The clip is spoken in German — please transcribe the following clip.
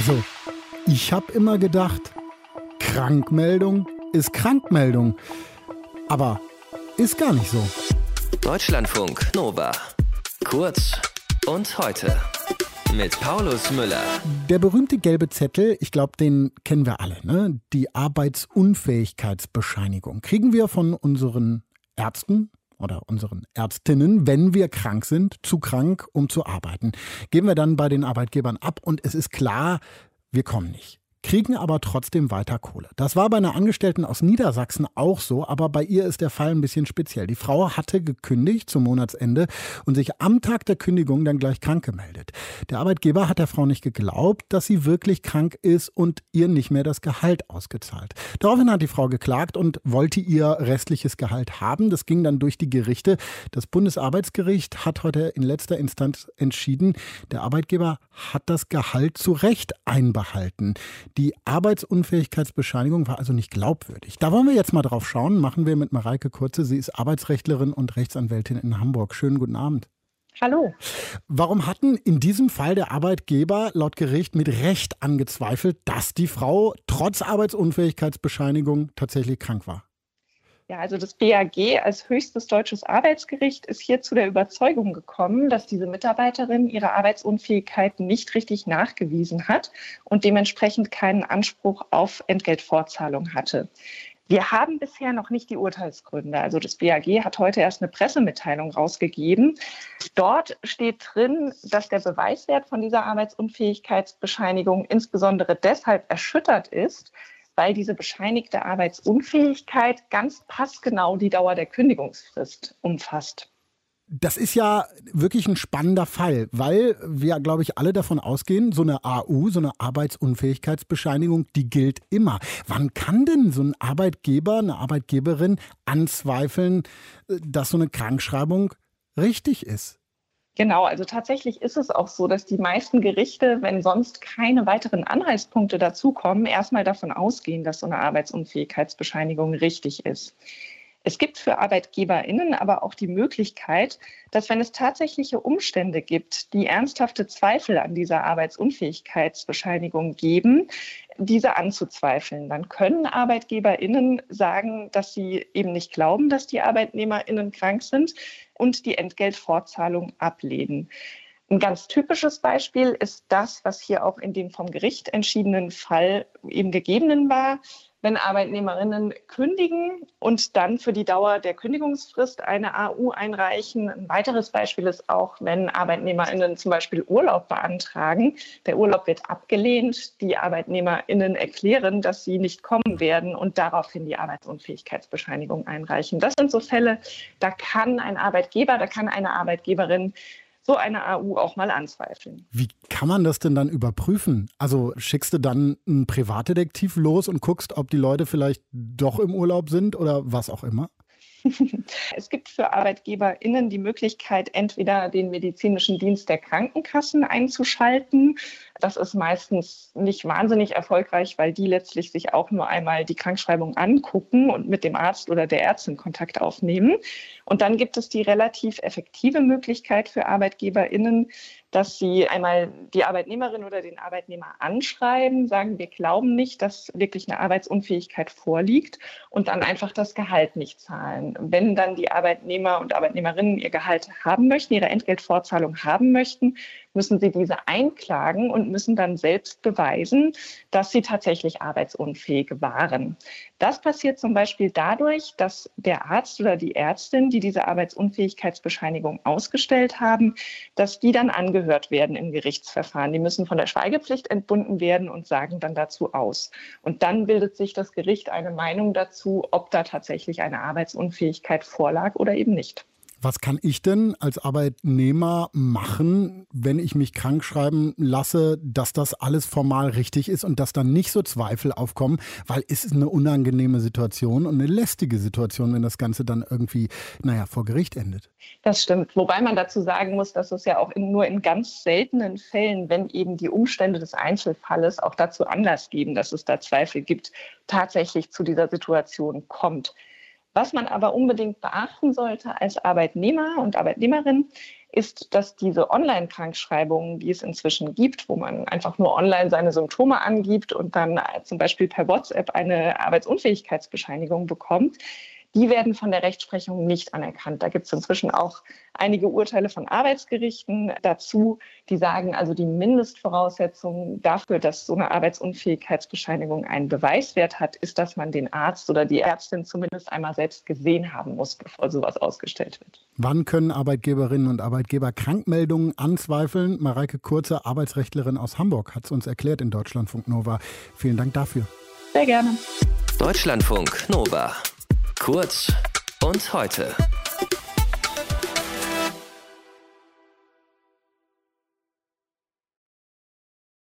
Also, ich habe immer gedacht, Krankmeldung ist Krankmeldung. Aber ist gar nicht so. Deutschlandfunk Nova. Kurz und heute. Mit Paulus Müller. Der berühmte gelbe Zettel, ich glaube, den kennen wir alle, ne? Die Arbeitsunfähigkeitsbescheinigung. Kriegen wir von unseren Ärzten, oder unseren Ärztinnen, wenn wir krank sind, zu krank, um zu arbeiten. Geben wir dann bei den Arbeitgebern ab und es ist klar, wir kommen nicht kriegen aber trotzdem weiter Kohle. Das war bei einer Angestellten aus Niedersachsen auch so, aber bei ihr ist der Fall ein bisschen speziell. Die Frau hatte gekündigt zum Monatsende und sich am Tag der Kündigung dann gleich krank gemeldet. Der Arbeitgeber hat der Frau nicht geglaubt, dass sie wirklich krank ist und ihr nicht mehr das Gehalt ausgezahlt. Daraufhin hat die Frau geklagt und wollte ihr restliches Gehalt haben. Das ging dann durch die Gerichte. Das Bundesarbeitsgericht hat heute in letzter Instanz entschieden, der Arbeitgeber hat das Gehalt zu Recht einbehalten. Die Arbeitsunfähigkeitsbescheinigung war also nicht glaubwürdig. Da wollen wir jetzt mal drauf schauen. Machen wir mit Mareike Kurze. Sie ist Arbeitsrechtlerin und Rechtsanwältin in Hamburg. Schönen guten Abend. Hallo. Warum hatten in diesem Fall der Arbeitgeber laut Gericht mit Recht angezweifelt, dass die Frau trotz Arbeitsunfähigkeitsbescheinigung tatsächlich krank war? Ja, also das BAG als höchstes deutsches Arbeitsgericht ist hier zu der Überzeugung gekommen, dass diese Mitarbeiterin ihre Arbeitsunfähigkeit nicht richtig nachgewiesen hat und dementsprechend keinen Anspruch auf Entgeltfortzahlung hatte. Wir haben bisher noch nicht die Urteilsgründe. Also das BAG hat heute erst eine Pressemitteilung rausgegeben. Dort steht drin, dass der Beweiswert von dieser Arbeitsunfähigkeitsbescheinigung insbesondere deshalb erschüttert ist, weil diese bescheinigte Arbeitsunfähigkeit ganz passgenau die Dauer der Kündigungsfrist umfasst. Das ist ja wirklich ein spannender Fall, weil wir, glaube ich, alle davon ausgehen, so eine AU, so eine Arbeitsunfähigkeitsbescheinigung, die gilt immer. Wann kann denn so ein Arbeitgeber, eine Arbeitgeberin anzweifeln, äh, dass so eine Krankschreibung richtig ist? Genau, also tatsächlich ist es auch so, dass die meisten Gerichte, wenn sonst keine weiteren Anhaltspunkte dazukommen, erstmal davon ausgehen, dass so eine Arbeitsunfähigkeitsbescheinigung richtig ist. Es gibt für ArbeitgeberInnen aber auch die Möglichkeit, dass wenn es tatsächliche Umstände gibt, die ernsthafte Zweifel an dieser Arbeitsunfähigkeitsbescheinigung geben, diese anzuzweifeln. Dann können ArbeitgeberInnen sagen, dass sie eben nicht glauben, dass die ArbeitnehmerInnen krank sind und die Entgeltfortzahlung ablehnen. Ein ganz typisches Beispiel ist das, was hier auch in dem vom Gericht entschiedenen Fall eben gegebenen war wenn Arbeitnehmerinnen kündigen und dann für die Dauer der Kündigungsfrist eine AU einreichen. Ein weiteres Beispiel ist auch, wenn Arbeitnehmerinnen zum Beispiel Urlaub beantragen. Der Urlaub wird abgelehnt. Die Arbeitnehmerinnen erklären, dass sie nicht kommen werden und daraufhin die Arbeitsunfähigkeitsbescheinigung einreichen. Das sind so Fälle, da kann ein Arbeitgeber, da kann eine Arbeitgeberin so eine AU auch mal anzweifeln. Wie kann man das denn dann überprüfen? Also schickst du dann einen Privatdetektiv los und guckst, ob die Leute vielleicht doch im Urlaub sind oder was auch immer? Es gibt für ArbeitgeberInnen die Möglichkeit, entweder den medizinischen Dienst der Krankenkassen einzuschalten. Das ist meistens nicht wahnsinnig erfolgreich, weil die letztlich sich auch nur einmal die Krankschreibung angucken und mit dem Arzt oder der Ärztin Kontakt aufnehmen. Und dann gibt es die relativ effektive Möglichkeit für ArbeitgeberInnen, dass sie einmal die Arbeitnehmerin oder den Arbeitnehmer anschreiben, sagen, wir glauben nicht, dass wirklich eine Arbeitsunfähigkeit vorliegt und dann einfach das Gehalt nicht zahlen. Wenn dann die Arbeitnehmer und Arbeitnehmerinnen ihr Gehalt haben möchten, ihre Entgeltfortzahlung haben möchten, müssen sie diese einklagen und müssen dann selbst beweisen, dass sie tatsächlich arbeitsunfähig waren. Das passiert zum Beispiel dadurch, dass der Arzt oder die Ärztin, die diese Arbeitsunfähigkeitsbescheinigung ausgestellt haben, dass die dann angehört werden im Gerichtsverfahren. Die müssen von der Schweigepflicht entbunden werden und sagen dann dazu aus. Und dann bildet sich das Gericht eine Meinung dazu, ob da tatsächlich eine Arbeitsunfähigkeit vorlag oder eben nicht. Was kann ich denn als Arbeitnehmer machen, wenn ich mich krank schreiben lasse, dass das alles formal richtig ist und dass dann nicht so Zweifel aufkommen, weil es ist eine unangenehme Situation und eine lästige Situation, wenn das Ganze dann irgendwie, naja, vor Gericht endet. Das stimmt. Wobei man dazu sagen muss, dass es ja auch in, nur in ganz seltenen Fällen, wenn eben die Umstände des Einzelfalles auch dazu Anlass geben, dass es da Zweifel gibt, tatsächlich zu dieser Situation kommt. Was man aber unbedingt beachten sollte als Arbeitnehmer und Arbeitnehmerin, ist, dass diese Online-Krankschreibungen, die es inzwischen gibt, wo man einfach nur online seine Symptome angibt und dann zum Beispiel per WhatsApp eine Arbeitsunfähigkeitsbescheinigung bekommt, die werden von der Rechtsprechung nicht anerkannt. Da gibt es inzwischen auch einige Urteile von Arbeitsgerichten dazu, die sagen, also die Mindestvoraussetzung dafür, dass so eine Arbeitsunfähigkeitsbescheinigung einen Beweiswert hat, ist, dass man den Arzt oder die Ärztin zumindest einmal selbst gesehen haben muss, bevor sowas ausgestellt wird. Wann können Arbeitgeberinnen und Arbeitgeber Krankmeldungen anzweifeln? Mareike Kurze, Arbeitsrechtlerin aus Hamburg, hat es uns erklärt in Deutschlandfunk Nova. Vielen Dank dafür. Sehr gerne. Deutschlandfunk Nova. Kurz und heute.